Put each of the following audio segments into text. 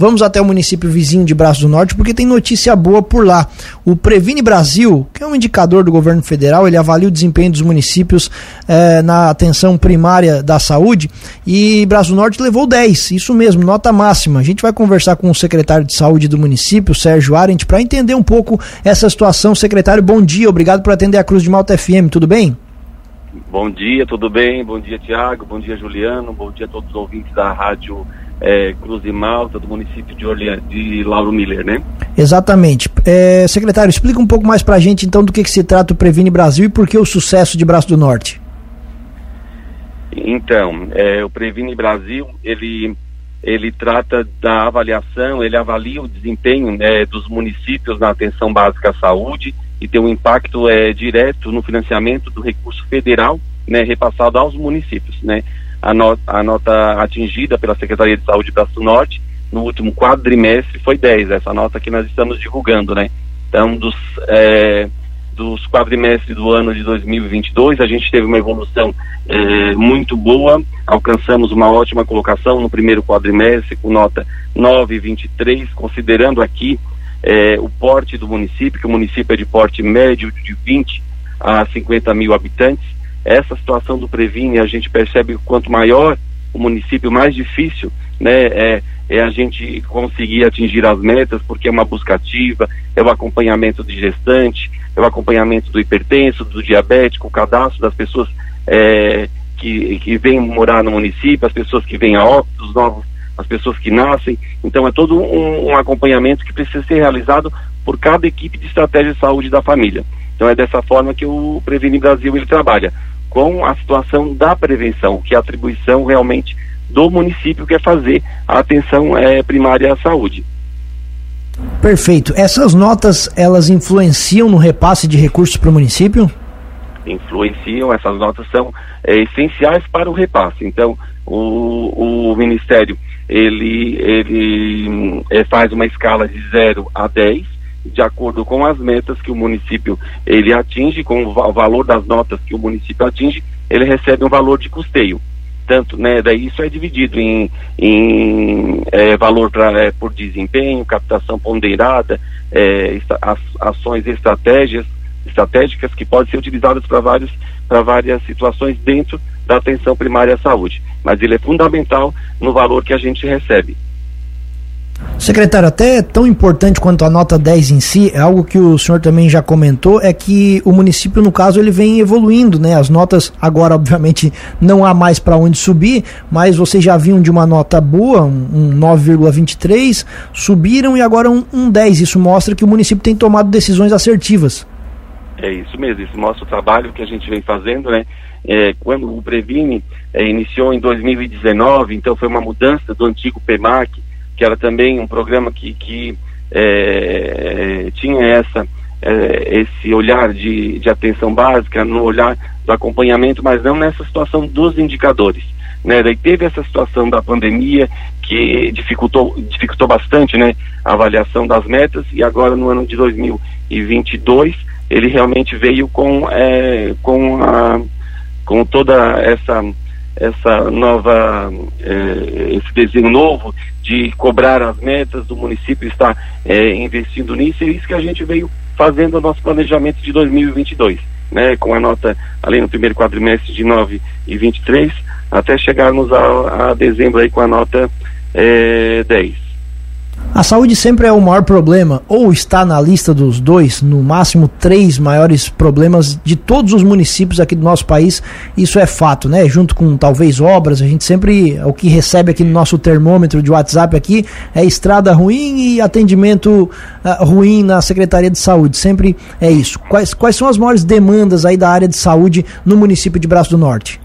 Vamos até o município vizinho de Braço do Norte porque tem notícia boa por lá. O Previne Brasil, que é um indicador do governo federal, ele avalia o desempenho dos municípios eh, na atenção primária da saúde e Braço do Norte levou 10, isso mesmo, nota máxima. A gente vai conversar com o secretário de saúde do município, Sérgio Arendt, para entender um pouco essa situação. Secretário, bom dia, obrigado por atender a Cruz de Malta FM, tudo bem? Bom dia, tudo bem? Bom dia, Tiago. Bom dia, Juliano. Bom dia a todos os ouvintes da rádio é, Cruz de Malta, do município de, Orleans, de Lauro Miller, né? Exatamente. É, secretário, explica um pouco mais para a gente, então, do que, que se trata o Previne Brasil e por que o sucesso de Braço do Norte. Então, é, o Previne Brasil, ele, ele trata da avaliação, ele avalia o desempenho né, dos municípios na atenção básica à saúde e tem um impacto é, direto no financiamento do recurso federal né, repassado aos municípios. Né? A, a nota atingida pela Secretaria de Saúde Braço Norte no último quadrimestre foi 10, essa nota que nós estamos divulgando. Né? Então, dos, é, dos quadrimestres do ano de 2022, a gente teve uma evolução é, muito boa, alcançamos uma ótima colocação no primeiro quadrimestre com nota 9,23, considerando aqui é, o porte do município, que o município é de porte médio de 20 a 50 mil habitantes. Essa situação do Previne, a gente percebe que quanto maior o município, mais difícil né, é, é a gente conseguir atingir as metas, porque é uma busca ativa, é o acompanhamento de gestante, é o acompanhamento do hipertenso, do diabético, o cadastro das pessoas é, que, que vêm morar no município, as pessoas que vêm a óbito, os novos as pessoas que nascem. Então é todo um, um acompanhamento que precisa ser realizado por cada equipe de estratégia de saúde da família. Então é dessa forma que o Previne Brasil ele trabalha com a situação da prevenção, que é a atribuição realmente do município que é fazer a atenção é, primária à saúde. Perfeito. Essas notas elas influenciam no repasse de recursos para o município? Influenciam. Essas notas são é, essenciais para o repasse. Então o, o Ministério ele, ele é, faz uma escala de 0 a 10, de acordo com as metas que o município ele atinge, com o valor das notas que o município atinge, ele recebe um valor de custeio. Tanto, né, daí isso é dividido em, em é, valor pra, é, por desempenho, captação ponderada, é, ações estratégias, estratégicas que podem ser utilizadas para vários para várias situações dentro da atenção primária à saúde. Mas ele é fundamental no valor que a gente recebe. Secretário, até tão importante quanto a nota 10 em si, é algo que o senhor também já comentou, é que o município, no caso, ele vem evoluindo, né? As notas agora, obviamente, não há mais para onde subir, mas vocês já vinham de uma nota boa, um 9,23, subiram e agora um, um 10. Isso mostra que o município tem tomado decisões assertivas. É isso mesmo, isso mostra o trabalho que a gente vem fazendo, né? É, quando o Previne é, iniciou em 2019, então foi uma mudança do antigo PEMAC, que era também um programa que, que é, tinha essa, é, esse olhar de, de atenção básica, no olhar do acompanhamento, mas não nessa situação dos indicadores. Né? Daí teve essa situação da pandemia que dificultou, dificultou bastante né, a avaliação das metas e agora no ano de 2022 ele realmente veio com, é, com, a, com toda essa, essa nova, é, esse desenho novo de cobrar as metas do município está é, investindo nisso, e é isso que a gente veio fazendo o nosso planejamento de 2022, né, com a nota, além no primeiro quadrimestre de 9,23, até chegarmos a, a dezembro aí com a nota é, 10. A saúde sempre é o maior problema, ou está na lista dos dois, no máximo três maiores problemas de todos os municípios aqui do nosso país. Isso é fato, né? Junto com talvez obras, a gente sempre o que recebe aqui no nosso termômetro de WhatsApp aqui é estrada ruim e atendimento uh, ruim na Secretaria de Saúde. Sempre é isso. Quais, quais são as maiores demandas aí da área de saúde no município de Braço do Norte?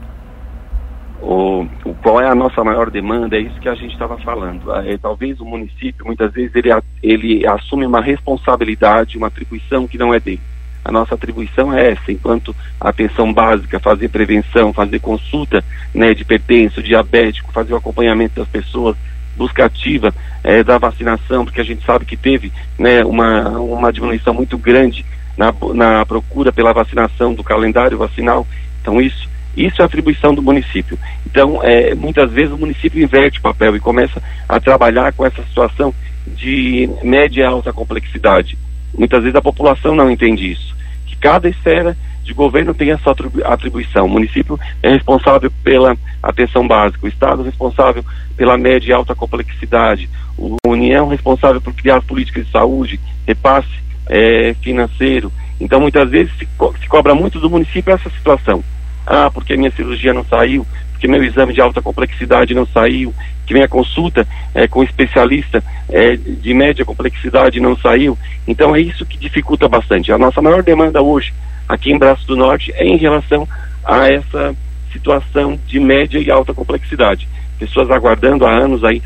O, o, qual é a nossa maior demanda, é isso que a gente estava falando. É, talvez o município, muitas vezes, ele, ele assume uma responsabilidade, uma atribuição que não é dele. A nossa atribuição é essa, enquanto atenção básica, fazer prevenção, fazer consulta né, de pertenço, diabético, fazer o acompanhamento das pessoas, busca ativa é, da vacinação, porque a gente sabe que teve né, uma, uma diminuição muito grande na, na procura pela vacinação do calendário vacinal. Então isso Isso é atribuição do município. Então, é, muitas vezes o município inverte o papel e começa a trabalhar com essa situação de média e alta complexidade. Muitas vezes a população não entende isso. Que cada esfera de governo tem a sua atribuição. O município é responsável pela atenção básica, o Estado é responsável pela média e alta complexidade, a União é responsável por criar políticas de saúde, repasse é, financeiro. Então, muitas vezes se, co se cobra muito do município essa situação. Ah, porque minha cirurgia não saiu, porque meu exame de alta complexidade não saiu, que minha consulta é, com especialista é, de média complexidade não saiu. Então é isso que dificulta bastante. A nossa maior demanda hoje aqui em Braço do Norte é em relação a essa situação de média e alta complexidade. Pessoas aguardando há anos aí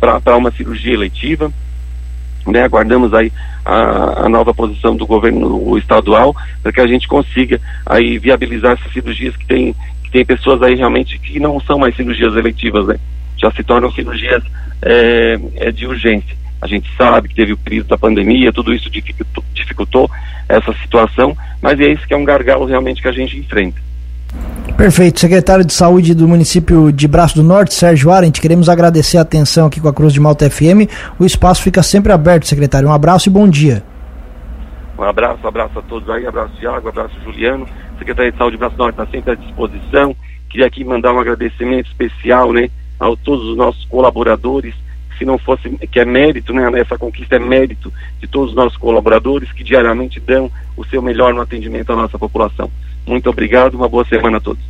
para uma cirurgia eletiva, né, aguardamos aí a, a, nova posição do governo estadual para que a gente consiga aí viabilizar essas cirurgias que tem, que tem pessoas aí realmente que não são mais cirurgias eletivas, né? Já se tornam cirurgias é, é de urgência. A gente sabe que teve o período da pandemia, tudo isso dificultou, dificultou essa situação, mas é isso que é um gargalo realmente que a gente enfrenta. Perfeito. Secretário de Saúde do município de Braço do Norte, Sérgio Arendt, queremos agradecer a atenção aqui com a Cruz de Malta FM. O espaço fica sempre aberto, secretário. Um abraço e bom dia. Um abraço, um abraço a todos aí, abraço Tiago, abraço Juliano. Secretaria de Saúde de Braço do Norte está sempre à disposição. Queria aqui mandar um agradecimento especial, né, a todos os nossos colaboradores se não fosse, que é mérito, né, essa conquista é mérito de todos os nossos colaboradores que diariamente dão o seu melhor no atendimento à nossa população. Muito obrigado, uma boa semana a todos.